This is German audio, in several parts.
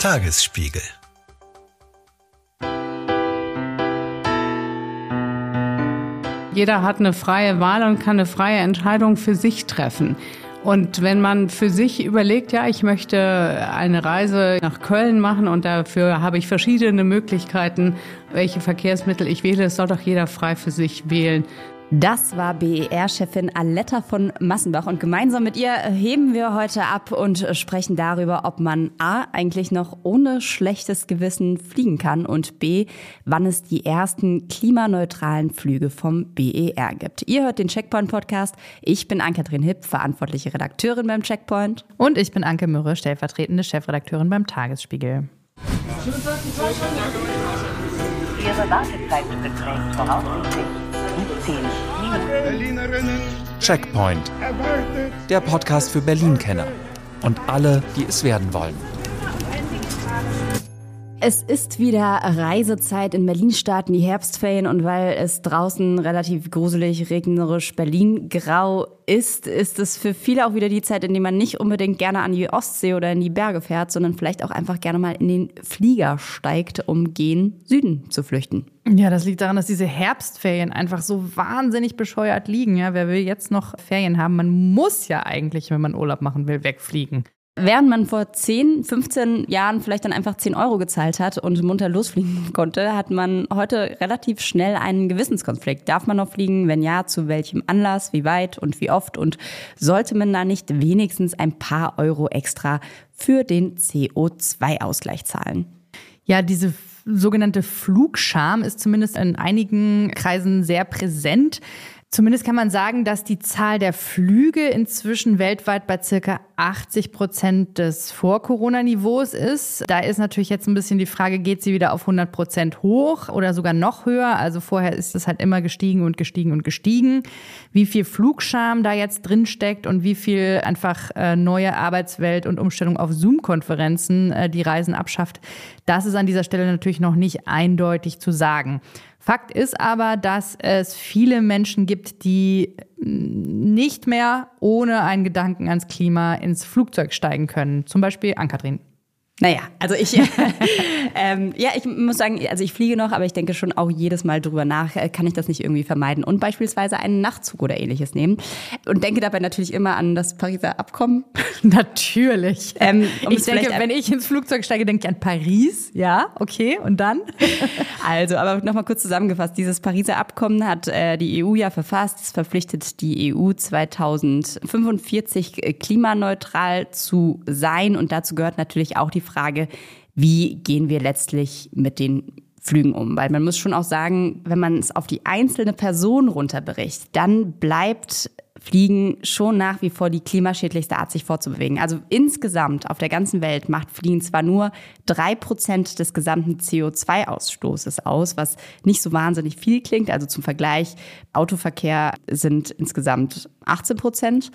Tagesspiegel Jeder hat eine freie Wahl und kann eine freie Entscheidung für sich treffen. Und wenn man für sich überlegt, ja, ich möchte eine Reise nach Köln machen und dafür habe ich verschiedene Möglichkeiten, welche Verkehrsmittel ich wähle, das soll doch jeder frei für sich wählen. Das war BER-Chefin Aletta von Massenbach und gemeinsam mit ihr heben wir heute ab und sprechen darüber, ob man A eigentlich noch ohne schlechtes Gewissen fliegen kann und B, wann es die ersten klimaneutralen Flüge vom BER gibt. Ihr hört den Checkpoint Podcast. Ich bin Ann-Kathrin Hipp, verantwortliche Redakteurin beim Checkpoint. Und ich bin Anke Mürre, stellvertretende Chefredakteurin beim Tagesspiegel. Ihre Wartezeit beträgt voraussichtlich 10 Checkpoint. Der Podcast für Berlin-Kenner und alle, die es werden wollen. Es ist wieder Reisezeit. In Berlin starten die Herbstferien und weil es draußen relativ gruselig, regnerisch, Berlin grau ist, ist es für viele auch wieder die Zeit, in der man nicht unbedingt gerne an die Ostsee oder in die Berge fährt, sondern vielleicht auch einfach gerne mal in den Flieger steigt, um gen Süden zu flüchten. Ja, das liegt daran, dass diese Herbstferien einfach so wahnsinnig bescheuert liegen. Ja, wer will jetzt noch Ferien haben? Man muss ja eigentlich, wenn man Urlaub machen will, wegfliegen. Während man vor 10, 15 Jahren vielleicht dann einfach 10 Euro gezahlt hat und munter losfliegen konnte, hat man heute relativ schnell einen Gewissenskonflikt. Darf man noch fliegen? Wenn ja, zu welchem Anlass, wie weit und wie oft? Und sollte man da nicht wenigstens ein paar Euro extra für den CO2-Ausgleich zahlen? Ja, diese sogenannte Flugscham ist zumindest in einigen Kreisen sehr präsent. Zumindest kann man sagen, dass die Zahl der Flüge inzwischen weltweit bei circa 80 Prozent des Vor-Corona-Niveaus ist. Da ist natürlich jetzt ein bisschen die Frage, geht sie wieder auf 100 Prozent hoch oder sogar noch höher? Also vorher ist es halt immer gestiegen und gestiegen und gestiegen. Wie viel Flugscham da jetzt drin steckt und wie viel einfach äh, neue Arbeitswelt und Umstellung auf Zoom-Konferenzen äh, die Reisen abschafft, das ist an dieser Stelle natürlich noch nicht eindeutig zu sagen. Fakt ist aber, dass es viele Menschen gibt, die nicht mehr ohne einen Gedanken ans Klima ins Flugzeug steigen können. Zum Beispiel Ankatrin. Naja, also ich, ähm, ja, ich muss sagen, also ich fliege noch, aber ich denke schon auch jedes Mal drüber nach, äh, kann ich das nicht irgendwie vermeiden und beispielsweise einen Nachtzug oder ähnliches nehmen und denke dabei natürlich immer an das Pariser Abkommen. Natürlich. Ähm, um ich denke, wenn ich ins Flugzeug steige, denke ich an Paris. Ja, okay. Und dann? Also, aber nochmal kurz zusammengefasst. Dieses Pariser Abkommen hat äh, die EU ja verfasst. Es verpflichtet die EU 2045 klimaneutral zu sein. Und dazu gehört natürlich auch die Frage, wie gehen wir letztlich mit den Flügen um? Weil man muss schon auch sagen, wenn man es auf die einzelne Person runterbricht, dann bleibt Fliegen schon nach wie vor die klimaschädlichste Art, sich fortzubewegen. Also insgesamt auf der ganzen Welt macht Fliegen zwar nur drei Prozent des gesamten CO2-Ausstoßes aus, was nicht so wahnsinnig viel klingt. Also zum Vergleich, Autoverkehr sind insgesamt 18 Prozent.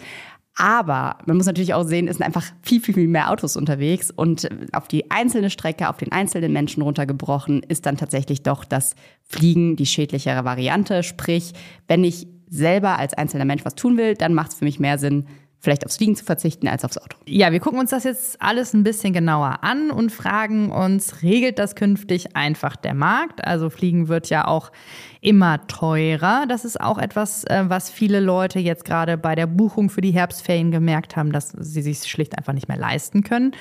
Aber man muss natürlich auch sehen, es sind einfach viel, viel, viel mehr Autos unterwegs und auf die einzelne Strecke, auf den einzelnen Menschen runtergebrochen, ist dann tatsächlich doch das Fliegen die schädlichere Variante. Sprich, wenn ich selber als einzelner Mensch was tun will, dann macht es für mich mehr Sinn, vielleicht aufs Fliegen zu verzichten als aufs Auto. Ja, wir gucken uns das jetzt alles ein bisschen genauer an und fragen uns, regelt das künftig einfach der Markt? Also Fliegen wird ja auch immer teurer. Das ist auch etwas, äh, was viele Leute jetzt gerade bei der Buchung für die Herbstferien gemerkt haben, dass sie sich schlicht einfach nicht mehr leisten können.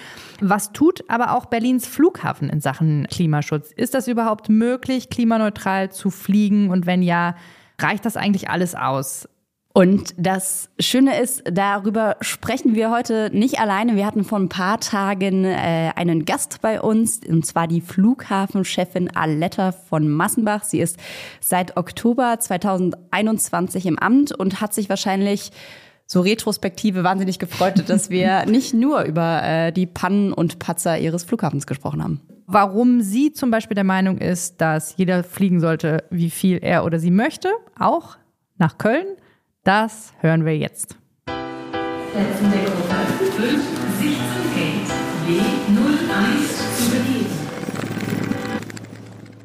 Was tut aber auch Berlins Flughafen in Sachen Klimaschutz? Ist das überhaupt möglich, klimaneutral zu fliegen? Und wenn ja, reicht das eigentlich alles aus? Und das Schöne ist, darüber sprechen wir heute nicht alleine. Wir hatten vor ein paar Tagen äh, einen Gast bei uns, und zwar die Flughafenchefin Aletta von Massenbach. Sie ist seit Oktober 2021 im Amt und hat sich wahrscheinlich so retrospektive wahnsinnig gefreut, dass wir nicht nur über äh, die Pannen und Patzer ihres Flughafens gesprochen haben. Warum sie zum Beispiel der Meinung ist, dass jeder fliegen sollte, wie viel er oder sie möchte, auch nach Köln, das hören wir jetzt. Letzten Deckung 5, 16 Gate, B01 zu begeben.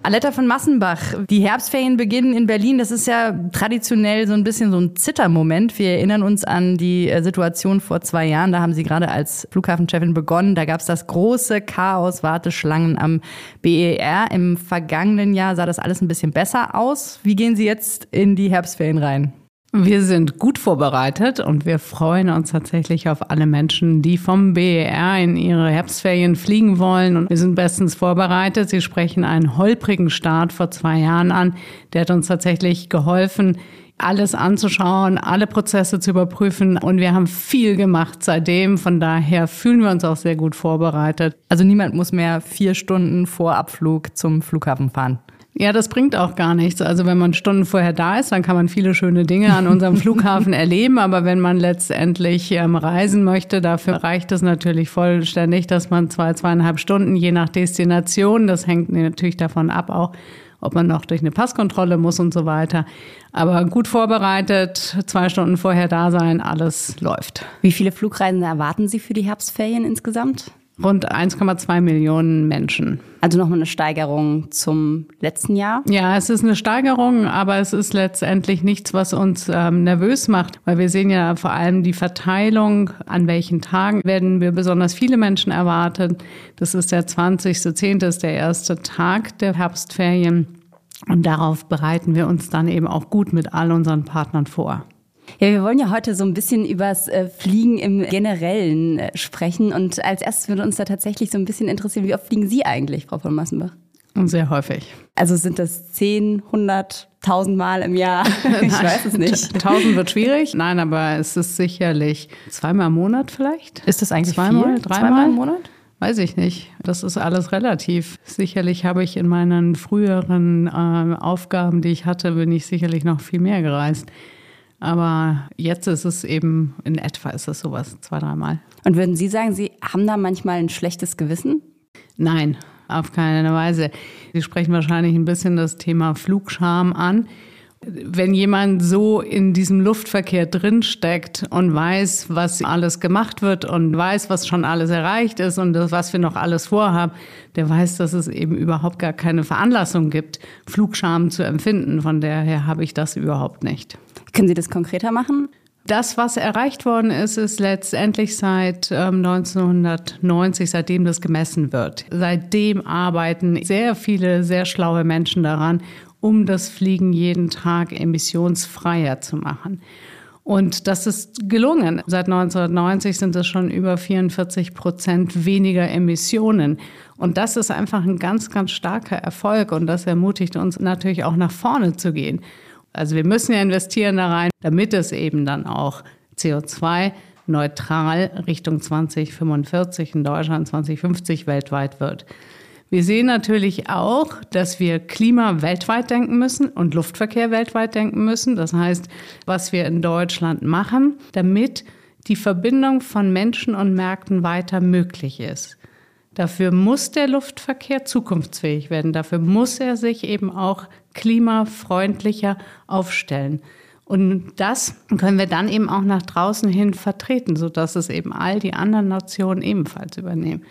Aletta von Massenbach, die Herbstferien beginnen in Berlin. Das ist ja traditionell so ein bisschen so ein Zittermoment. Wir erinnern uns an die äh, Situation vor zwei Jahren. Da haben Sie gerade als Flughafenchefin begonnen. Da gab es das große Chaos, Warteschlangen am BER. Im vergangenen Jahr sah das alles ein bisschen besser aus. Wie gehen Sie jetzt in die Herbstferien rein? Wir sind gut vorbereitet und wir freuen uns tatsächlich auf alle Menschen, die vom BER in ihre Herbstferien fliegen wollen. Und wir sind bestens vorbereitet. Sie sprechen einen holprigen Start vor zwei Jahren an. Der hat uns tatsächlich geholfen, alles anzuschauen, alle Prozesse zu überprüfen. Und wir haben viel gemacht seitdem. Von daher fühlen wir uns auch sehr gut vorbereitet. Also niemand muss mehr vier Stunden vor Abflug zum Flughafen fahren. Ja, das bringt auch gar nichts. Also wenn man Stunden vorher da ist, dann kann man viele schöne Dinge an unserem Flughafen erleben. Aber wenn man letztendlich ähm, reisen möchte, dafür reicht es natürlich vollständig, dass man zwei, zweieinhalb Stunden, je nach Destination, das hängt natürlich davon ab auch, ob man noch durch eine Passkontrolle muss und so weiter. Aber gut vorbereitet, zwei Stunden vorher da sein, alles läuft. Wie viele Flugreisen erwarten Sie für die Herbstferien insgesamt? Rund 1,2 Millionen Menschen. Also nochmal eine Steigerung zum letzten Jahr? Ja, es ist eine Steigerung, aber es ist letztendlich nichts, was uns ähm, nervös macht, weil wir sehen ja vor allem die Verteilung, an welchen Tagen werden wir besonders viele Menschen erwartet. Das ist der 20.10. ist der erste Tag der Herbstferien. Und darauf bereiten wir uns dann eben auch gut mit all unseren Partnern vor. Ja, wir wollen ja heute so ein bisschen übers äh, Fliegen im Generellen äh, sprechen. Und als erstes würde uns da tatsächlich so ein bisschen interessieren, wie oft fliegen Sie eigentlich, Frau von Massenbach? Sehr häufig. Also sind das 10, 100, 1000 Mal im Jahr? ich weiß es nicht. 1000 wird schwierig. Nein, aber es ist sicherlich zweimal im Monat vielleicht. Ist das eigentlich zweimal, viel? dreimal Zweimal im Monat? Weiß ich nicht. Das ist alles relativ. Sicherlich habe ich in meinen früheren äh, Aufgaben, die ich hatte, bin ich sicherlich noch viel mehr gereist. Aber jetzt ist es eben, in etwa ist es sowas, zwei, dreimal. Und würden Sie sagen, Sie haben da manchmal ein schlechtes Gewissen? Nein, auf keine Weise. Sie sprechen wahrscheinlich ein bisschen das Thema Flugscham an. Wenn jemand so in diesem Luftverkehr drinsteckt und weiß, was alles gemacht wird und weiß, was schon alles erreicht ist und was wir noch alles vorhaben, der weiß, dass es eben überhaupt gar keine Veranlassung gibt, Flugscham zu empfinden. Von daher habe ich das überhaupt nicht. Können Sie das konkreter machen? Das, was erreicht worden ist, ist letztendlich seit ähm, 1990, seitdem das gemessen wird. Seitdem arbeiten sehr viele, sehr schlaue Menschen daran, um das Fliegen jeden Tag emissionsfreier zu machen. Und das ist gelungen. Seit 1990 sind es schon über 44 Prozent weniger Emissionen. Und das ist einfach ein ganz, ganz starker Erfolg. Und das ermutigt uns natürlich auch nach vorne zu gehen. Also wir müssen ja investieren da rein, damit es eben dann auch CO2 neutral Richtung 2045 in Deutschland, 2050 weltweit wird. Wir sehen natürlich auch, dass wir Klima weltweit denken müssen und Luftverkehr weltweit denken müssen. Das heißt, was wir in Deutschland machen, damit die Verbindung von Menschen und Märkten weiter möglich ist. Dafür muss der Luftverkehr zukunftsfähig werden. Dafür muss er sich eben auch klimafreundlicher aufstellen. Und das können wir dann eben auch nach draußen hin vertreten, sodass es eben all die anderen Nationen ebenfalls übernehmen.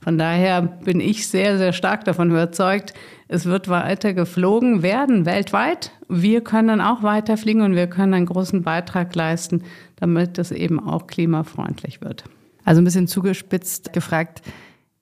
Von daher bin ich sehr, sehr stark davon überzeugt, es wird weiter geflogen werden weltweit. Wir können dann auch weiter fliegen und wir können einen großen Beitrag leisten, damit es eben auch klimafreundlich wird. Also ein bisschen zugespitzt gefragt,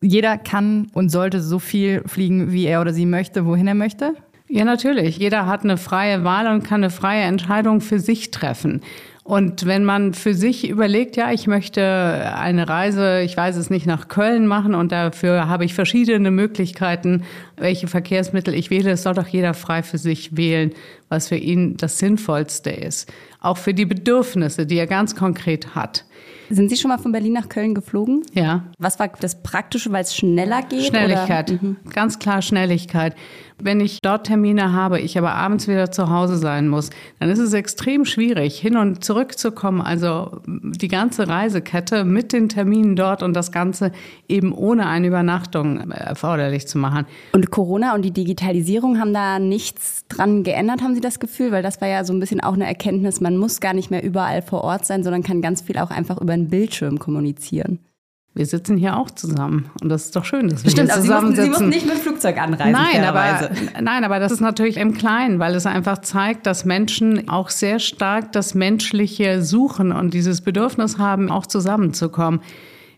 jeder kann und sollte so viel fliegen, wie er oder sie möchte, wohin er möchte? Ja, natürlich. Jeder hat eine freie Wahl und kann eine freie Entscheidung für sich treffen. Und wenn man für sich überlegt, ja, ich möchte eine Reise, ich weiß es nicht, nach Köln machen und dafür habe ich verschiedene Möglichkeiten, welche Verkehrsmittel ich wähle, es soll doch jeder frei für sich wählen, was für ihn das Sinnvollste ist. Auch für die Bedürfnisse, die er ganz konkret hat. Sind Sie schon mal von Berlin nach Köln geflogen? Ja. Was war das Praktische, weil es schneller geht? Schnelligkeit. Mhm. Ganz klar Schnelligkeit. Wenn ich dort Termine habe, ich aber abends wieder zu Hause sein muss, dann ist es extrem schwierig, hin und zurück zu kommen. Also die ganze Reisekette mit den Terminen dort und das Ganze eben ohne eine Übernachtung erforderlich zu machen. Und Corona und die Digitalisierung haben da nichts dran geändert, haben Sie das Gefühl? Weil das war ja so ein bisschen auch eine Erkenntnis, man muss gar nicht mehr überall vor Ort sein, sondern kann ganz viel auch einfach über einen Bildschirm kommunizieren. Wir sitzen hier auch zusammen und das ist doch schön, dass wir Stimmt, hier mussten, zusammensitzen. Sie mussten nicht mit Flugzeug anreisen. Nein aber, nein, aber das ist natürlich im Kleinen, weil es einfach zeigt, dass Menschen auch sehr stark das Menschliche suchen und dieses Bedürfnis haben, auch zusammenzukommen.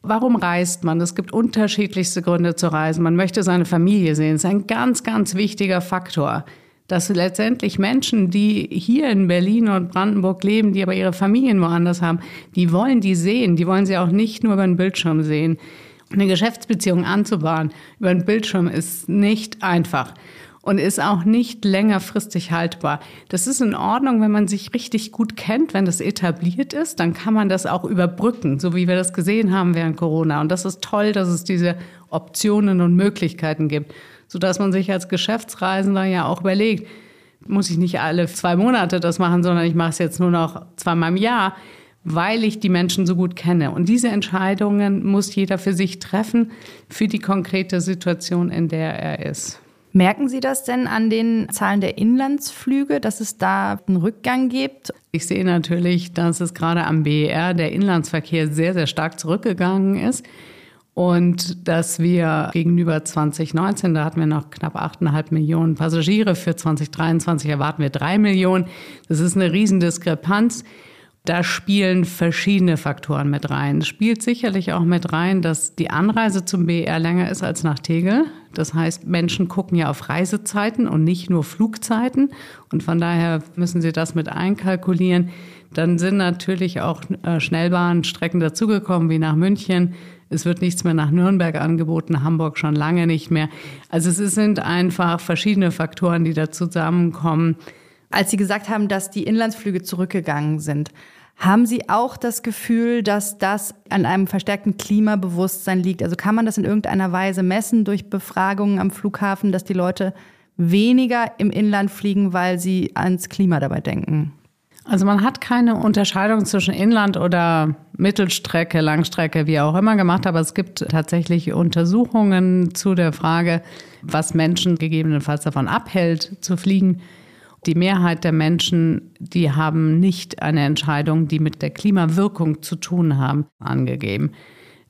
Warum reist man? Es gibt unterschiedlichste Gründe zu reisen. Man möchte seine Familie sehen. Das ist ein ganz, ganz wichtiger Faktor. Dass letztendlich Menschen, die hier in Berlin und Brandenburg leben, die aber ihre Familien woanders haben, die wollen die sehen. Die wollen sie auch nicht nur über den Bildschirm sehen. Eine Geschäftsbeziehung anzubahnen über einen Bildschirm ist nicht einfach und ist auch nicht längerfristig haltbar. Das ist in Ordnung, wenn man sich richtig gut kennt, wenn das etabliert ist, dann kann man das auch überbrücken, so wie wir das gesehen haben während Corona. Und das ist toll, dass es diese Optionen und Möglichkeiten gibt, sodass man sich als Geschäftsreisender ja auch überlegt, muss ich nicht alle zwei Monate das machen, sondern ich mache es jetzt nur noch zweimal im Jahr, weil ich die Menschen so gut kenne. Und diese Entscheidungen muss jeder für sich treffen, für die konkrete Situation, in der er ist. Merken Sie das denn an den Zahlen der Inlandsflüge, dass es da einen Rückgang gibt? Ich sehe natürlich, dass es gerade am BER der Inlandsverkehr sehr, sehr stark zurückgegangen ist. Und dass wir gegenüber 2019, da hatten wir noch knapp 8,5 Millionen Passagiere, für 2023 erwarten wir drei Millionen. Das ist eine Riesendiskrepanz. Da spielen verschiedene Faktoren mit rein. Es spielt sicherlich auch mit rein, dass die Anreise zum BR länger ist als nach Tegel. Das heißt, Menschen gucken ja auf Reisezeiten und nicht nur Flugzeiten. Und von daher müssen sie das mit einkalkulieren. Dann sind natürlich auch äh, Schnellbahnstrecken dazugekommen, wie nach München. Es wird nichts mehr nach Nürnberg angeboten, Hamburg schon lange nicht mehr. Also es sind einfach verschiedene Faktoren, die da zusammenkommen. Als Sie gesagt haben, dass die Inlandsflüge zurückgegangen sind, haben Sie auch das Gefühl, dass das an einem verstärkten Klimabewusstsein liegt? Also kann man das in irgendeiner Weise messen durch Befragungen am Flughafen, dass die Leute weniger im Inland fliegen, weil sie ans Klima dabei denken? Also man hat keine Unterscheidung zwischen Inland oder Mittelstrecke, Langstrecke, wie auch immer gemacht, aber es gibt tatsächlich Untersuchungen zu der Frage, was Menschen gegebenenfalls davon abhält zu fliegen. Die Mehrheit der Menschen, die haben nicht eine Entscheidung, die mit der Klimawirkung zu tun haben, angegeben.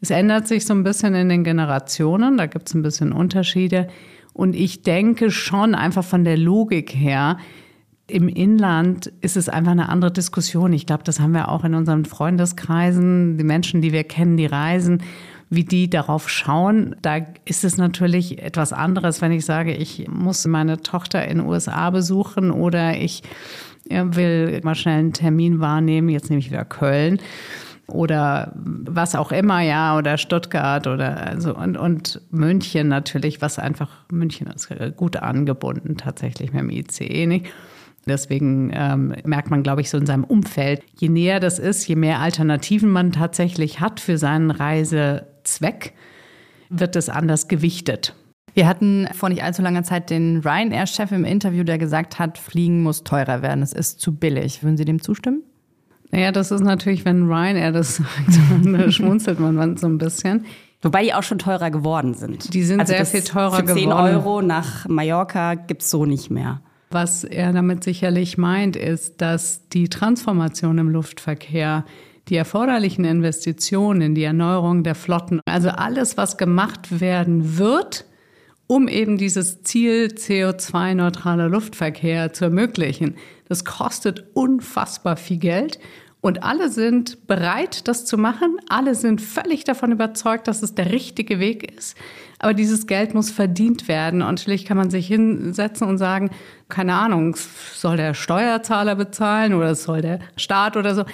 Es ändert sich so ein bisschen in den Generationen, da gibt es ein bisschen Unterschiede. Und ich denke schon einfach von der Logik her, im Inland ist es einfach eine andere Diskussion. Ich glaube, das haben wir auch in unseren Freundeskreisen, die Menschen, die wir kennen, die reisen, wie die darauf schauen. Da ist es natürlich etwas anderes, wenn ich sage, ich muss meine Tochter in den USA besuchen oder ich will mal schnell einen Termin wahrnehmen, jetzt nehme ich wieder Köln oder was auch immer, ja, oder Stuttgart oder also und, und München natürlich, was einfach, München ist gut angebunden tatsächlich mit dem ICE nicht. Deswegen ähm, merkt man, glaube ich, so in seinem Umfeld, je näher das ist, je mehr Alternativen man tatsächlich hat für seinen Reisezweck, wird es anders gewichtet. Wir hatten vor nicht allzu langer Zeit den Ryanair-Chef im Interview, der gesagt hat, Fliegen muss teurer werden, es ist zu billig. Würden Sie dem zustimmen? Naja, das ist natürlich, wenn Ryanair das sagt, dann schmunzelt man so ein bisschen. Wobei die auch schon teurer geworden sind. Die sind also sehr viel teurer für 10 geworden. Euro nach Mallorca gibt's so nicht mehr. Was er damit sicherlich meint, ist, dass die Transformation im Luftverkehr, die erforderlichen Investitionen in die Erneuerung der Flotten, also alles, was gemacht werden wird, um eben dieses Ziel CO2-neutraler Luftverkehr zu ermöglichen, das kostet unfassbar viel Geld. Und alle sind bereit, das zu machen. Alle sind völlig davon überzeugt, dass es der richtige Weg ist. Aber dieses Geld muss verdient werden. Und natürlich kann man sich hinsetzen und sagen, keine Ahnung, soll der Steuerzahler bezahlen oder soll der Staat oder so.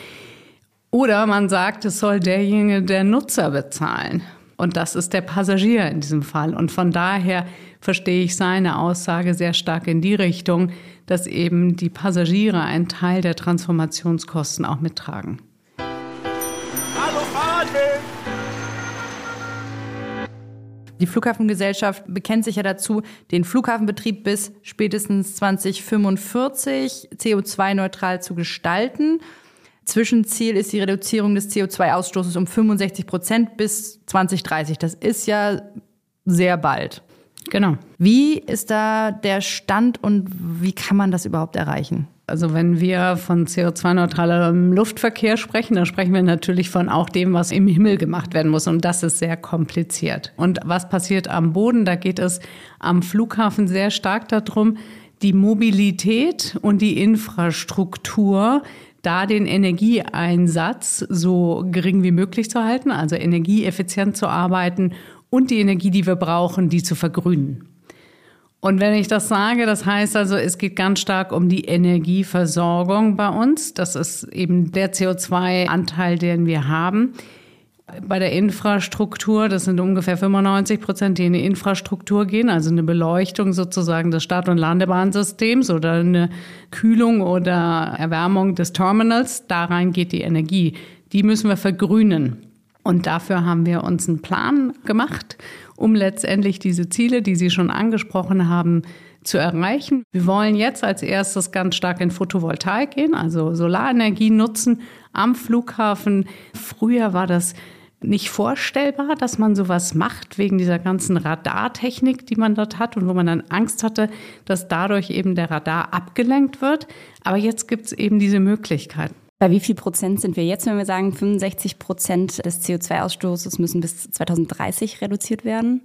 Oder man sagt, es soll derjenige, der Nutzer bezahlen. Und das ist der Passagier in diesem Fall. Und von daher verstehe ich seine Aussage sehr stark in die Richtung, dass eben die Passagiere einen Teil der Transformationskosten auch mittragen. Die Flughafengesellschaft bekennt sich ja dazu, den Flughafenbetrieb bis spätestens 2045 CO2-neutral zu gestalten. Zwischenziel ist die Reduzierung des CO2-Ausstoßes um 65 Prozent bis 2030. Das ist ja sehr bald. Genau. Wie ist da der Stand und wie kann man das überhaupt erreichen? Also wenn wir von CO2-neutralem Luftverkehr sprechen, dann sprechen wir natürlich von auch dem, was im Himmel gemacht werden muss. Und das ist sehr kompliziert. Und was passiert am Boden? Da geht es am Flughafen sehr stark darum, die Mobilität und die Infrastruktur da den Energieeinsatz so gering wie möglich zu halten, also energieeffizient zu arbeiten und die Energie, die wir brauchen, die zu vergrünen. Und wenn ich das sage, das heißt also, es geht ganz stark um die Energieversorgung bei uns. Das ist eben der CO2-Anteil, den wir haben. Bei der Infrastruktur, das sind ungefähr 95 Prozent, die in die Infrastruktur gehen, also eine Beleuchtung sozusagen des Start- und Landebahnsystems oder eine Kühlung oder Erwärmung des Terminals. Da rein geht die Energie. Die müssen wir vergrünen. Und dafür haben wir uns einen Plan gemacht, um letztendlich diese Ziele, die Sie schon angesprochen haben, zu erreichen. Wir wollen jetzt als erstes ganz stark in Photovoltaik gehen, also Solarenergie nutzen am Flughafen. Früher war das nicht vorstellbar, dass man sowas macht wegen dieser ganzen Radartechnik, die man dort hat und wo man dann Angst hatte, dass dadurch eben der Radar abgelenkt wird. Aber jetzt gibt es eben diese Möglichkeit. Bei wie viel Prozent sind wir jetzt, wenn wir sagen, 65 Prozent des CO2-Ausstoßes müssen bis 2030 reduziert werden?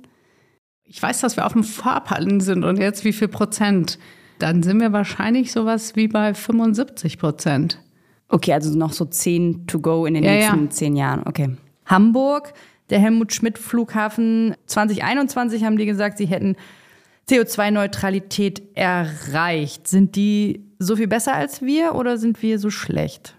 Ich weiß, dass wir auf dem Fahrplan sind und jetzt wie viel Prozent? Dann sind wir wahrscheinlich sowas wie bei 75 Prozent. Okay, also noch so 10 to go in den Ja, nächsten ja. zehn Jahren. Okay. Hamburg, der Helmut Schmidt Flughafen 2021 haben die gesagt, sie hätten CO2-Neutralität erreicht. Sind die so viel besser als wir oder sind wir so schlecht?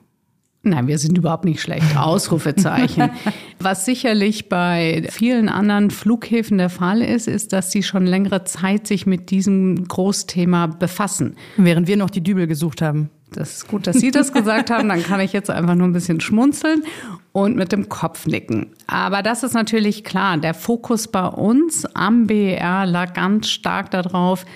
Nein, wir sind überhaupt nicht schlecht. Ausrufezeichen. Was sicherlich bei vielen anderen Flughäfen der Fall ist, ist, dass sie schon längere Zeit sich mit diesem Großthema befassen. Während wir noch die Dübel gesucht haben. Das ist gut, dass Sie das gesagt haben. Dann kann ich jetzt einfach nur ein bisschen schmunzeln und mit dem Kopf nicken. Aber das ist natürlich klar. Der Fokus bei uns am BER lag ganz stark darauf,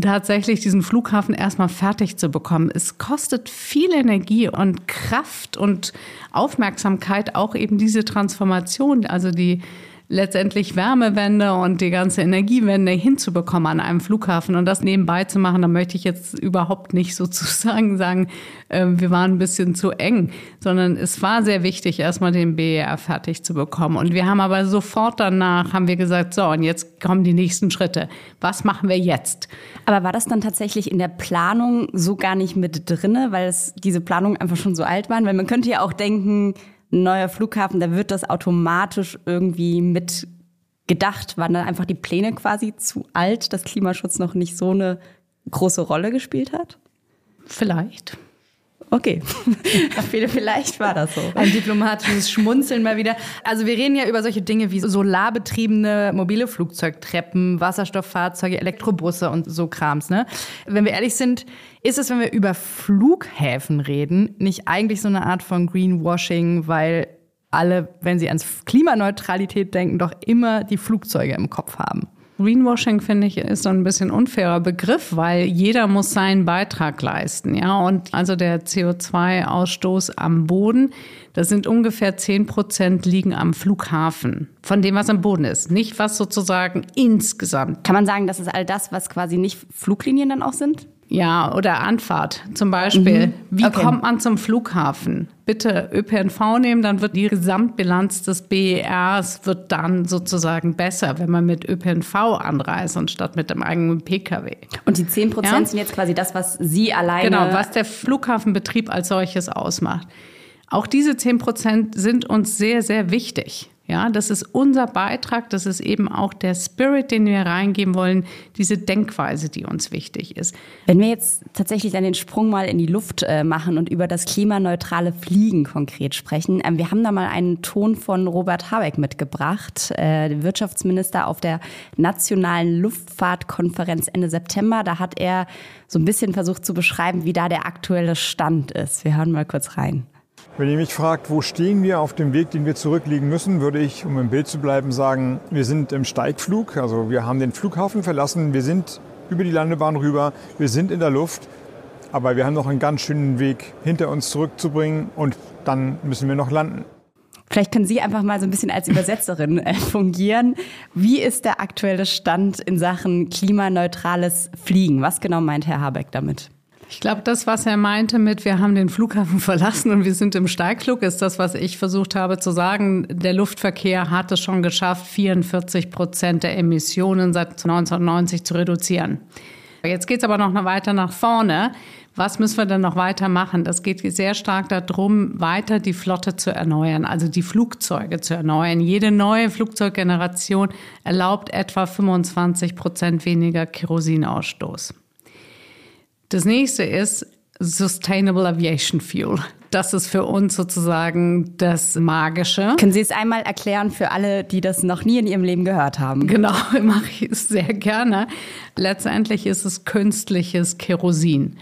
tatsächlich diesen Flughafen erstmal fertig zu bekommen. Es kostet viel Energie und Kraft und Aufmerksamkeit, auch eben diese Transformation, also die letztendlich Wärmewende und die ganze Energiewende hinzubekommen an einem Flughafen und das nebenbei zu machen, da möchte ich jetzt überhaupt nicht sozusagen sagen, äh, wir waren ein bisschen zu eng, sondern es war sehr wichtig, erstmal den BER fertig zu bekommen. Und wir haben aber sofort danach, haben wir gesagt, so, und jetzt kommen die nächsten Schritte. Was machen wir jetzt? Aber war das dann tatsächlich in der Planung so gar nicht mit drinne, weil es diese Planungen einfach schon so alt waren? Weil man könnte ja auch denken, neuer Flughafen, da wird das automatisch irgendwie mit gedacht. Waren dann einfach die Pläne quasi zu alt, dass Klimaschutz noch nicht so eine große Rolle gespielt hat? Vielleicht. Okay. Vielleicht war das so. Ein diplomatisches Schmunzeln mal wieder. Also wir reden ja über solche Dinge wie solarbetriebene mobile Flugzeugtreppen, Wasserstofffahrzeuge, Elektrobusse und so Krams. Ne? Wenn wir ehrlich sind, ist es, wenn wir über Flughäfen reden, nicht eigentlich so eine Art von Greenwashing, weil alle, wenn sie ans Klimaneutralität denken, doch immer die Flugzeuge im Kopf haben. Greenwashing, finde ich, ist so ein bisschen unfairer Begriff, weil jeder muss seinen Beitrag leisten. Ja, und also der CO2-Ausstoß am Boden, das sind ungefähr 10 Prozent liegen am Flughafen. Von dem, was am Boden ist. Nicht was sozusagen insgesamt. Kann man sagen, das ist all das, was quasi nicht Fluglinien dann auch sind? Ja, oder Anfahrt zum Beispiel. Mhm. Wie Okay. kommt man zum Flughafen? Bitte ÖPNV nehmen, dann wird die Gesamtbilanz des BERs wird dann sozusagen besser, wenn man mit ÖPNV anreist, anstatt mit dem eigenen Pkw. Und die 10 Prozent Ja. sind jetzt quasi das, was Sie alleine. Genau, was der Flughafenbetrieb als solches ausmacht. Auch diese 10 Prozent sind uns sehr, sehr wichtig. Ja, das ist unser Beitrag, das ist eben auch der Spirit, den wir reingeben wollen, diese Denkweise, die uns wichtig ist. Wenn wir jetzt tatsächlich dann den Sprung mal in die Luft äh, machen und über das klimaneutrale Fliegen konkret sprechen, ähm, wir haben da mal einen Ton von Robert Habeck mitgebracht, äh, Wirtschaftsminister auf der Nationalen Luftfahrtkonferenz Ende September. Da hat er so ein bisschen versucht zu beschreiben, wie da der aktuelle Stand ist. Wir hören mal kurz rein. Wenn ihr mich fragt, wo stehen wir auf dem Weg, den wir zurücklegen müssen, würde ich, um im Bild zu bleiben, sagen, wir sind im Steigflug. Also wir haben den Flughafen verlassen, wir sind über die Landebahn rüber, wir sind in der Luft. Aber wir haben noch einen ganz schönen Weg hinter uns zurückzubringen und dann müssen wir noch landen. Vielleicht können Sie einfach mal so ein bisschen als Übersetzerin äh, fungieren. Wie ist der aktuelle Stand in Sachen klimaneutrales Fliegen? Was genau meint Herr Habeck damit? Ich glaube, das, was er meinte mit, wir haben den Flughafen verlassen und wir sind im Steigflug, ist das, was ich versucht habe zu sagen. Der Luftverkehr hat es schon geschafft, 44 Prozent der Emissionen seit 1990 zu reduzieren. Jetzt geht es aber noch weiter nach vorne. Was müssen wir denn noch weiter machen? Das geht sehr stark darum, weiter die Flotte zu erneuern, also die Flugzeuge zu erneuern. Jede neue Flugzeuggeneration erlaubt etwa 25 Prozent weniger Kerosinausstoß. Das nächste ist Sustainable Aviation Fuel. Das ist für uns sozusagen das Magische. Können Sie es einmal erklären für alle, die das noch nie in ihrem Leben gehört haben? Genau, mache ich es sehr gerne. Letztendlich ist es künstliches Kerosin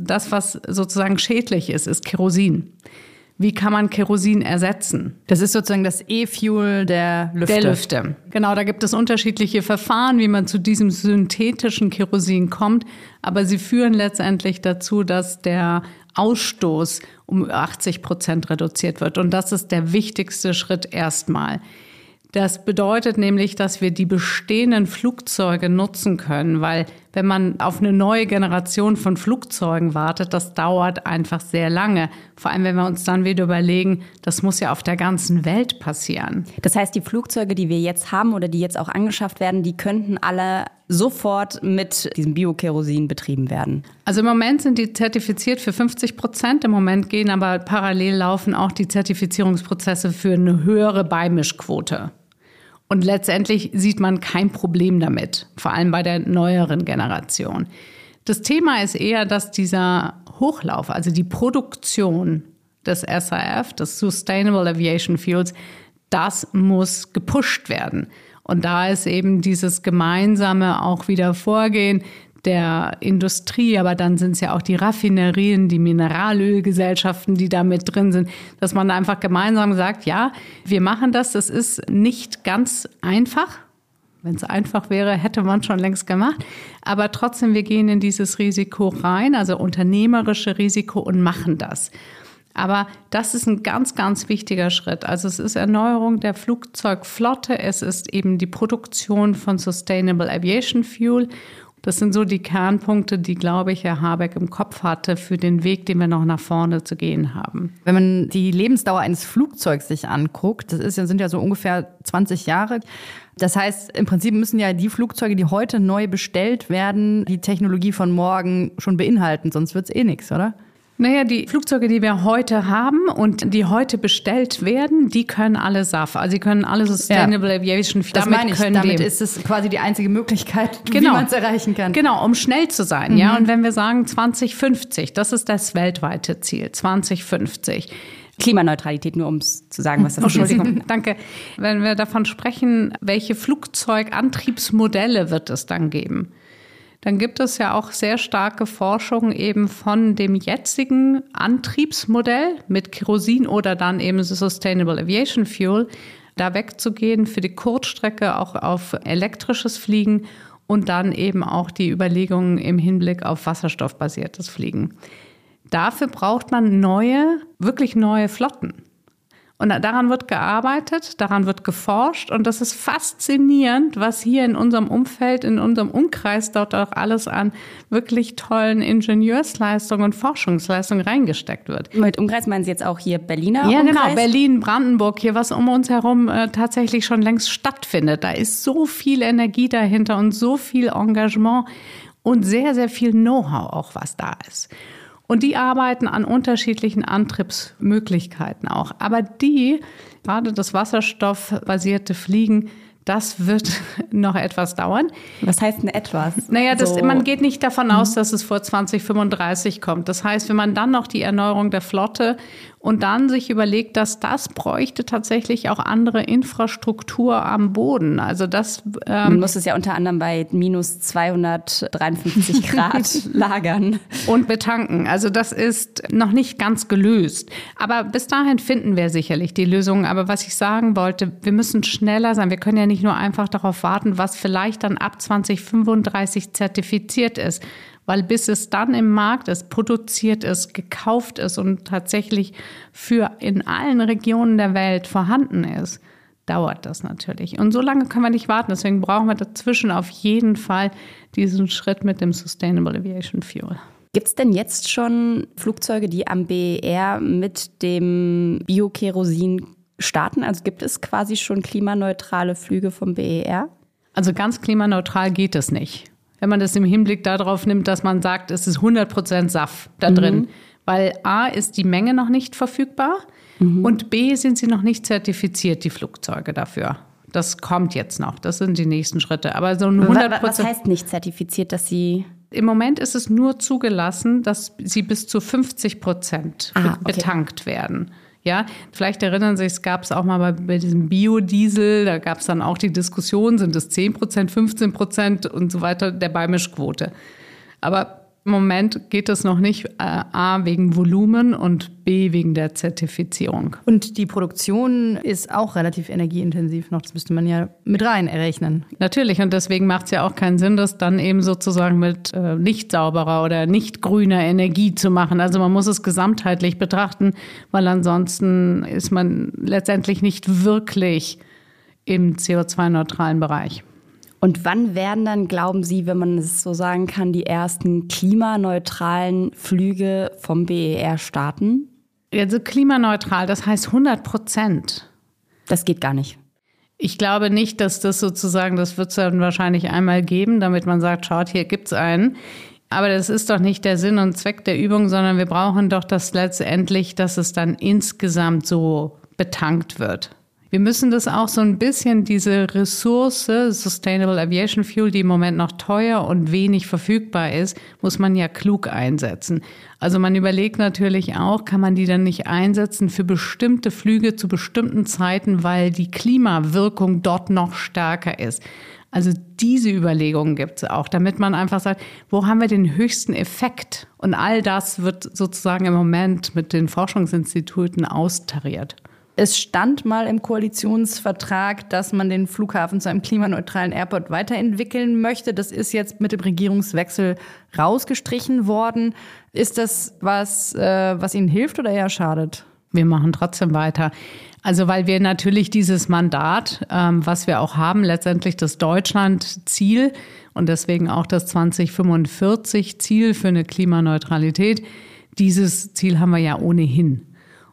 das, was sozusagen schädlich ist, ist Kerosin. Wie kann man Kerosin ersetzen? Das ist sozusagen das E-Fuel der Lüfte. Der Lüfte. Genau, da gibt es unterschiedliche Verfahren, wie man zu diesem synthetischen Kerosin kommt. Aber sie führen letztendlich dazu, dass der Ausstoß um 80 Prozent reduziert wird. Und das ist der wichtigste Schritt erstmal. Das bedeutet nämlich, dass wir die bestehenden Flugzeuge nutzen können, weil wenn man auf eine neue Generation von Flugzeugen wartet, das dauert einfach sehr lange. Vor allem, wenn wir uns dann wieder überlegen, das muss ja auf der ganzen Welt passieren. Das heißt, die Flugzeuge, die wir jetzt haben oder die jetzt auch angeschafft werden, die könnten alle sofort mit diesem Biokerosin betrieben werden? Also im Moment sind die zertifiziert für 50 Prozent. Im Moment gehen aber parallel laufen auch die Zertifizierungsprozesse für eine höhere Beimischquote. Und letztendlich sieht man kein Problem damit, vor allem bei der neueren Generation. Das Thema ist eher, dass dieser Hochlauf, also die Produktion des SAF, des Sustainable Aviation Fuels, das muss gepusht werden. Und da ist eben dieses gemeinsame auch wieder Vorgehen der Industrie, aber dann sind es ja auch die Raffinerien, die Mineralölgesellschaften, die da mit drin sind, dass man einfach gemeinsam sagt, ja, wir machen das, das ist nicht ganz einfach. Wenn es einfach wäre, hätte man schon längst gemacht. Aber trotzdem, wir gehen in dieses Risiko rein, also unternehmerische Risiko und machen das. Aber das ist ein ganz, ganz wichtiger Schritt. Also es ist Erneuerung der Flugzeugflotte, es ist eben die Produktion von Sustainable Aviation Fuel das sind so die Kernpunkte, die, glaube ich, Herr Habeck im Kopf hatte für den Weg, den wir noch nach vorne zu gehen haben. Wenn man die Lebensdauer eines Flugzeugs sich anguckt, das ist, sind ja so ungefähr 20 Jahre. Das heißt, im Prinzip müssen ja die Flugzeuge, die heute neu bestellt werden, die Technologie von morgen schon beinhalten, sonst wird es eh nichts, oder? Naja, die Flugzeuge, die wir heute haben und die heute bestellt werden, die können alle SAF. Also sie können alle Sustainable ja. Aviation. Das damit meine ich. Können damit ist es quasi die einzige Möglichkeit, genau. wie man es erreichen kann. Genau, um schnell zu sein. Mhm. Ja, und wenn wir sagen 2050, das ist das weltweite Ziel, 2050. Klimaneutralität, nur um es zu sagen, was das ist. Entschuldigung, danke. Wenn wir davon sprechen, welche Flugzeugantriebsmodelle wird es dann geben? Dann gibt es ja auch sehr starke Forschung eben von dem jetzigen Antriebsmodell mit Kerosin oder dann eben Sustainable Aviation Fuel, da wegzugehen für die Kurzstrecke auch auf elektrisches Fliegen und dann eben auch die Überlegungen im Hinblick auf wasserstoffbasiertes Fliegen. Dafür braucht man neue, wirklich neue Flotten. Und daran wird gearbeitet, daran wird geforscht und das ist faszinierend, was hier in unserem Umfeld, in unserem Umkreis dort auch alles an wirklich tollen Ingenieursleistungen und Forschungsleistungen reingesteckt wird. Mit Umkreis meinen Sie jetzt auch hier Berliner Ja, genau, Umkreis? genau, Berlin, Brandenburg, hier was um uns herum äh, tatsächlich schon längst stattfindet. Da ist so viel Energie dahinter und so viel Engagement und sehr, sehr viel Know-how auch, was da ist. Und die arbeiten an unterschiedlichen Antriebsmöglichkeiten auch. Aber die, gerade das wasserstoffbasierte Fliegen, das wird noch etwas dauern. Was heißt denn etwas? Naja, das, so. man geht nicht davon aus, dass es vor 2035 kommt. Das heißt, wenn man dann noch die Erneuerung der Flotte und dann sich überlegt, dass das bräuchte tatsächlich auch andere Infrastruktur am Boden. Also das ähm, man muss es ja unter anderem bei minus 253 Grad lagern und betanken. Also das ist noch nicht ganz gelöst. Aber bis dahin finden wir sicherlich die Lösung. Aber was ich sagen wollte, wir müssen schneller sein. Wir können ja nicht nur einfach darauf warten, was vielleicht dann ab 2035 zertifiziert ist Weil bis es dann im Markt ist, produziert ist, gekauft ist und tatsächlich für in allen Regionen der Welt vorhanden ist, dauert das natürlich. Und so lange können wir nicht warten. Deswegen brauchen wir dazwischen auf jeden Fall diesen Schritt mit dem Sustainable Aviation Fuel. Gibt es denn jetzt schon Flugzeuge, die am BER mit dem Biokerosin starten? Also gibt es quasi schon klimaneutrale Flüge vom BER? Also ganz klimaneutral geht es nicht. Wenn man das im Hinblick darauf nimmt, dass man sagt, es ist 100 Prozent SAF da drin. Mhm. Weil A ist die Menge noch nicht verfügbar mhm. und B sind sie noch nicht zertifiziert, die Flugzeuge dafür. Das kommt jetzt noch. Das sind die nächsten Schritte. Aber so ein 100 Was heißt nicht zertifiziert, dass sie im Moment ist es nur zugelassen, dass sie bis zu 50 Prozent ah, okay. betankt werden. Ja, vielleicht erinnern Sie sich, es gab es auch mal bei, bei diesem Biodiesel, da gab es dann auch die Diskussion, sind es 10 Prozent, 15 Prozent und so weiter der Beimischquote. Aber im Moment geht es noch nicht, äh, A, wegen Volumen und B, wegen der Zertifizierung. Und die Produktion ist auch relativ energieintensiv noch. Das müsste man ja mit rein errechnen. Natürlich. Und deswegen macht es ja auch keinen Sinn, das dann eben sozusagen mit äh, nicht sauberer oder nicht grüner Energie zu machen. Also man muss es gesamtheitlich betrachten, weil ansonsten ist man letztendlich nicht wirklich im CO2-neutralen Bereich. Und wann werden dann, glauben Sie, wenn man es so sagen kann, die ersten klimaneutralen Flüge vom BER starten? Also klimaneutral, das heißt 100 Prozent. Das geht gar nicht. Ich glaube nicht, dass das sozusagen, das wird es dann wahrscheinlich einmal geben, damit man sagt, schaut, hier gibt es einen. Aber das ist doch nicht der Sinn und Zweck der Übung, sondern wir brauchen doch das letztendlich, dass es dann insgesamt so betankt wird. Wir müssen das auch so ein bisschen, diese Ressource, Sustainable Aviation Fuel, die im Moment noch teuer und wenig verfügbar ist, muss man ja klug einsetzen. Also man überlegt natürlich auch, kann man die dann nicht einsetzen für bestimmte Flüge zu bestimmten Zeiten, weil die Klimawirkung dort noch stärker ist. Also diese Überlegungen gibt es auch, damit man einfach sagt, wo haben wir den höchsten Effekt? Und all das wird sozusagen im Moment mit den Forschungsinstituten austariert. Es stand mal im Koalitionsvertrag, dass man den Flughafen zu einem klimaneutralen Airport weiterentwickeln möchte. Das ist jetzt mit dem Regierungswechsel rausgestrichen worden. Ist das was, äh, was Ihnen hilft oder eher schadet? Wir machen trotzdem weiter. Also weil wir natürlich dieses Mandat, ähm, was wir auch haben, letztendlich das Deutschland-Ziel und deswegen auch das 2045-Ziel für eine Klimaneutralität, dieses Ziel haben wir ja ohnehin.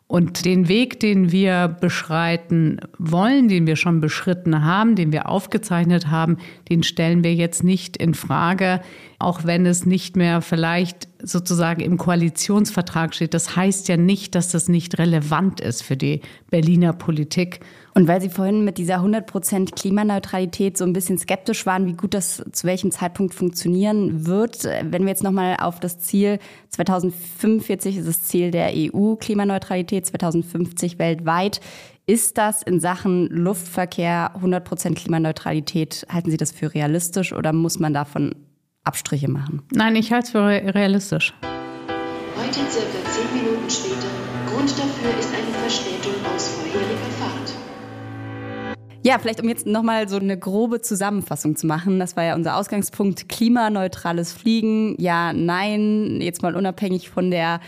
Und den Weg, den wir beschreiten wollen, den wir schon beschritten haben, den wir aufgezeichnet haben, den stellen wir jetzt nicht in Frage, auch wenn es nicht mehr vielleicht sozusagen im Koalitionsvertrag steht. Das heißt ja nicht, dass das nicht relevant ist für die Berliner Politik. Und weil Sie vorhin mit dieser 100% Klimaneutralität so ein bisschen skeptisch waren, wie gut das zu welchem Zeitpunkt funktionieren wird, wenn wir jetzt nochmal auf das Ziel 2045 ist das Ziel der EU Klimaneutralität, 2050 weltweit. Ist das in Sachen Luftverkehr 100% Klimaneutralität, halten Sie das für realistisch oder muss man davon Abstriche machen? Nein, ich halte es für realistisch. Heute circa zehn Minuten später. Grund dafür ist eine Verspätung aus vorheriger Fahrt. Ja, vielleicht um jetzt nochmal so eine grobe Zusammenfassung zu machen. Das war ja unser Ausgangspunkt. Klimaneutrales Fliegen. Ja, nein. Jetzt mal unabhängig von der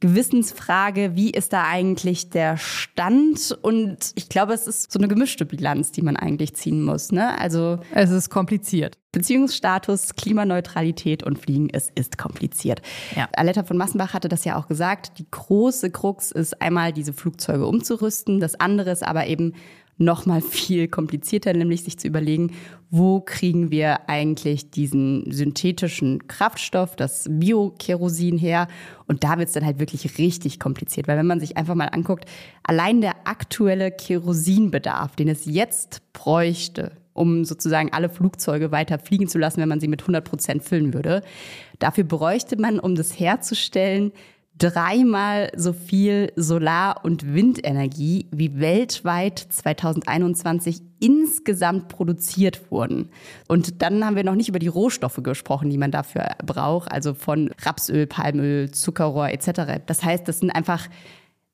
Gewissensfrage, wie ist da eigentlich der Stand? Und ich glaube, es ist so eine gemischte Bilanz, die man eigentlich ziehen muss. Ne? Also es ist kompliziert. Beziehungsstatus, Klimaneutralität und Fliegen, es ist kompliziert. Ja. Aletta von Massenbach hatte das ja auch gesagt. Die große Krux ist einmal, diese Flugzeuge umzurüsten. Das andere ist aber eben, noch mal viel komplizierter, nämlich sich zu überlegen, wo kriegen wir eigentlich diesen synthetischen Kraftstoff, das Biokerosin her? Und da wird es dann halt wirklich richtig kompliziert, weil wenn man sich einfach mal anguckt, allein der aktuelle Kerosinbedarf, den es jetzt bräuchte, um sozusagen alle Flugzeuge weiter fliegen zu lassen, wenn man sie mit 100 Prozent füllen würde. Dafür bräuchte man, um das herzustellen, dreimal so viel Solar- und Windenergie wie weltweit 2021 insgesamt produziert wurden. Und dann haben wir noch nicht über die Rohstoffe gesprochen, die man dafür braucht, also von Rapsöl, Palmöl, Zuckerrohr etc. Das heißt, das sind einfach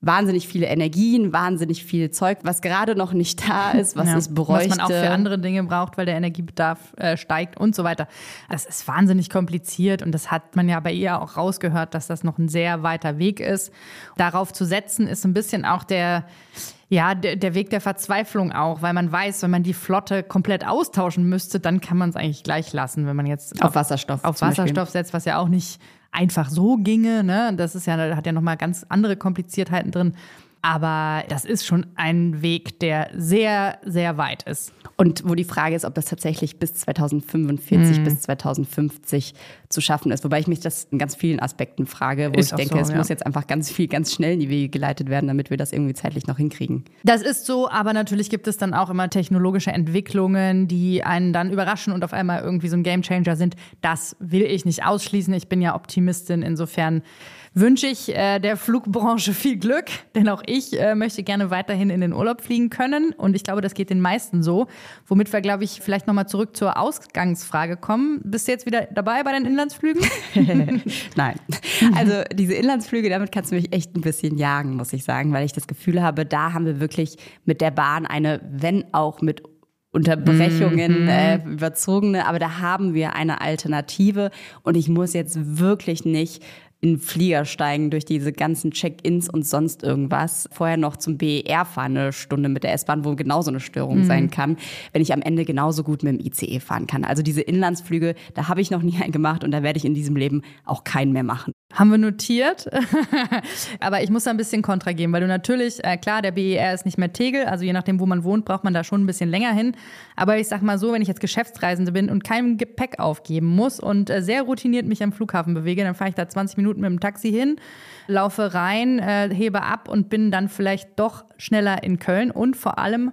wahnsinnig viele Energien, wahnsinnig viel Zeug, was gerade noch nicht da ist, was Ja, es bräuchte. Was man auch für andere Dinge braucht, weil der Energiebedarf äh, steigt und so weiter. Das ist wahnsinnig kompliziert und das hat man ja bei ihr auch rausgehört, dass das noch ein sehr weiter Weg ist. Darauf zu setzen ist ein bisschen auch der, ja, der, Weg der Verzweiflung auch, weil man weiß, wenn man die Flotte komplett austauschen müsste, dann kann man es eigentlich gleich lassen, wenn man jetzt Auf Wasserstoff auf zum Beispiel. Wasserstoff setzt, was ja auch nicht einfach so ginge. Ne? Das ist ja, hat ja nochmal ganz andere Kompliziertheiten drin. Aber das ist schon ein Weg, der sehr, sehr weit ist. Und wo die Frage ist, ob das tatsächlich bis 2045, Mhm. bis 2050 zu schaffen ist. Wobei ich mich das in ganz vielen Aspekten frage, wo Ist ich denke, so, es ja. muss jetzt einfach ganz viel, ganz schnell in die Wege geleitet werden, damit wir das irgendwie zeitlich noch hinkriegen. Das ist so, aber natürlich gibt es dann auch immer technologische Entwicklungen, die einen dann überraschen und auf einmal irgendwie so ein Gamechanger sind. Das will ich nicht ausschließen. Ich bin ja Optimistin. Insofern wünsche ich äh, der Flugbranche viel Glück, denn auch ich äh, möchte gerne weiterhin in den Urlaub fliegen können. Und ich glaube, das geht den meisten so. Womit wir, glaube ich, vielleicht nochmal zurück zur Ausgangsfrage kommen. Bist du jetzt wieder dabei bei den Inlandsflügen? Nein. Also diese Inlandsflüge, damit kannst du mich echt ein bisschen jagen, muss ich sagen, weil ich das Gefühl habe, da haben wir wirklich mit der Bahn eine, wenn auch mit Unterbrechungen, Mhm. äh, überzogene, aber da haben wir eine Alternative und ich muss jetzt wirklich nicht in den Flieger steigen durch diese ganzen Check-ins und sonst irgendwas. Vorher noch zum BER fahren, eine Stunde mit der S-Bahn, wo genauso eine Störung Mhm. sein kann, wenn ich am Ende genauso gut mit dem ICE fahren kann. Also diese Inlandsflüge, da habe ich noch nie einen gemacht und da werde ich in diesem Leben auch keinen mehr machen. Haben wir notiert. Aber ich muss da ein bisschen Kontra geben, weil du natürlich, äh, klar, der BER ist nicht mehr Tegel, also je nachdem, wo man wohnt, braucht man da schon ein bisschen länger hin. Aber ich sag mal so, wenn ich jetzt Geschäftsreisende bin und kein Gepäck aufgeben muss und äh, sehr routiniert mich am Flughafen bewege, dann fahre ich da 20 Minuten mit dem Taxi hin, laufe rein, äh, hebe ab und bin dann vielleicht doch schneller in Köln und vor allem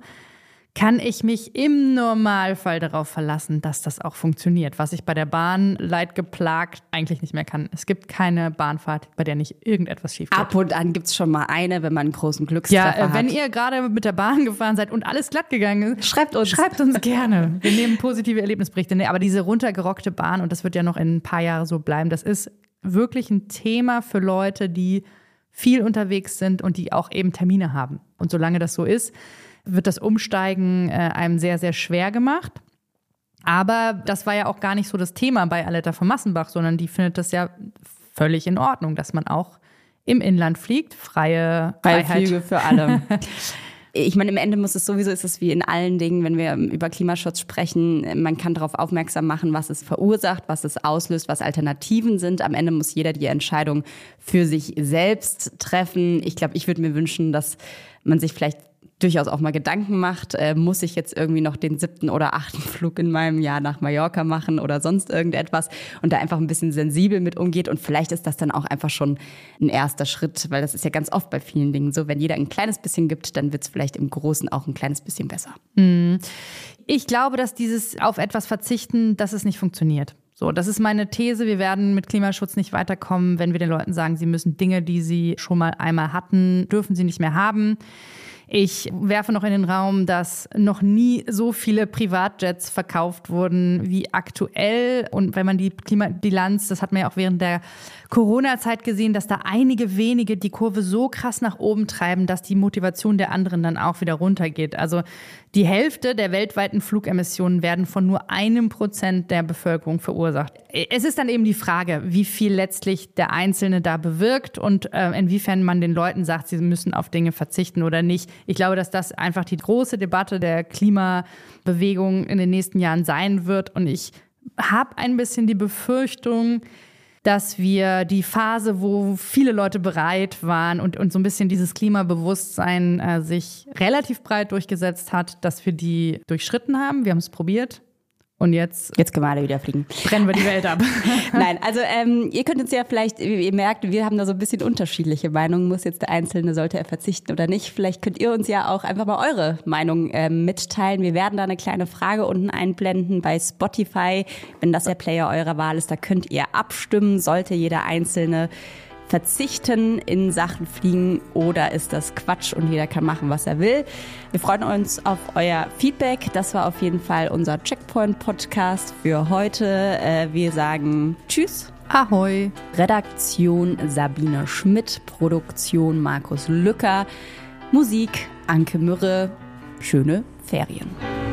kann ich mich im Normalfall darauf verlassen, dass das auch funktioniert, was ich bei der Bahn leidgeplagt eigentlich nicht mehr kann. Es gibt keine Bahnfahrt, bei der nicht irgendetwas schief geht. Ab und an gibt's schon mal eine, wenn man einen großen Ja, Glückstreffer äh, wenn hat. ihr gerade mit der Bahn gefahren seid und alles glatt gegangen ist, Schreibt uns. Schreibt uns gerne. Wir nehmen positive Erlebnisberichte. Nee, aber diese runtergerockte Bahn, und das wird ja noch in ein paar Jahren so bleiben, das ist wirklich ein Thema für Leute, die viel unterwegs sind und die auch eben Termine haben. Und solange das so ist, wird das Umsteigen äh, einem sehr, sehr schwer gemacht. Aber das war ja auch gar nicht so das Thema bei Aletta von Massenbach, sondern die findet das ja völlig in Ordnung, dass man auch im Inland fliegt. Freie Freie Freiheit. Flüge für alle. Ich meine, im Ende muss es sowieso, ist es wie in allen Dingen, wenn wir über Klimaschutz sprechen, man kann darauf aufmerksam machen, was es verursacht, was es auslöst, was Alternativen sind. Am Ende muss jeder die Entscheidung für sich selbst treffen. Ich glaube, ich würde mir wünschen, dass man sich vielleicht durchaus auch mal Gedanken macht, äh, muss ich jetzt irgendwie noch den siebten oder achten Flug in meinem Jahr nach Mallorca machen oder sonst irgendetwas und da einfach ein bisschen sensibel mit umgeht und vielleicht ist das dann auch einfach schon ein erster Schritt, weil das ist ja ganz oft bei vielen Dingen so, wenn jeder ein kleines bisschen gibt, dann wird es vielleicht im Großen auch ein kleines bisschen besser. Ich glaube, dass dieses auf etwas verzichten, dass es nicht funktioniert. So, das ist meine These. Wir werden mit Klimaschutz nicht weiterkommen, wenn wir den Leuten sagen, sie müssen Dinge, die sie schon mal einmal hatten, dürfen sie nicht mehr haben. Ich werfe noch in den Raum, dass noch nie so viele Privatjets verkauft wurden wie aktuell. Und wenn man die Klimabilanz, das hat man ja auch während der Corona-Zeit gesehen, dass da einige wenige die Kurve so krass nach oben treiben, dass die Motivation der anderen dann auch wieder runtergeht. Also die Hälfte der weltweiten Flugemissionen werden von nur einem Prozent der Bevölkerung verursacht. Es ist dann eben die Frage, wie viel letztlich der Einzelne da bewirkt und äh, inwiefern man den Leuten sagt, sie müssen auf Dinge verzichten oder nicht. Ich glaube, dass das einfach die große Debatte der Klimabewegung in den nächsten Jahren sein wird. Und ich habe ein bisschen die Befürchtung, dass wir die Phase, wo viele Leute bereit waren und, und so ein bisschen dieses Klimabewusstsein äh, sich relativ breit durchgesetzt hat, dass wir die durchschritten haben. Wir haben es probiert. Und jetzt Jetzt können wir alle wieder fliegen. brennen wir die Welt ab. Nein, also ähm, ihr könnt uns ja vielleicht, ihr merkt, wir haben da so ein bisschen unterschiedliche Meinungen. Muss jetzt der Einzelne, sollte er verzichten oder nicht? Vielleicht könnt ihr uns ja auch einfach mal eure Meinung ähm, mitteilen. Wir werden da eine kleine Frage unten einblenden bei Spotify. Wenn das der Player eurer Wahl ist, da könnt ihr abstimmen. Sollte jeder Einzelne verzichten in Sachen Fliegen oder ist das Quatsch und jeder kann machen, was er will. Wir freuen uns auf euer Feedback. Das war auf jeden Fall unser Checkpoint-Podcast für heute. Äh, Wir sagen Tschüss Ahoi. Redaktion Sabine Schmidt, Produktion Markus Lücker, Musik Anke Mürre. Schöne Ferien.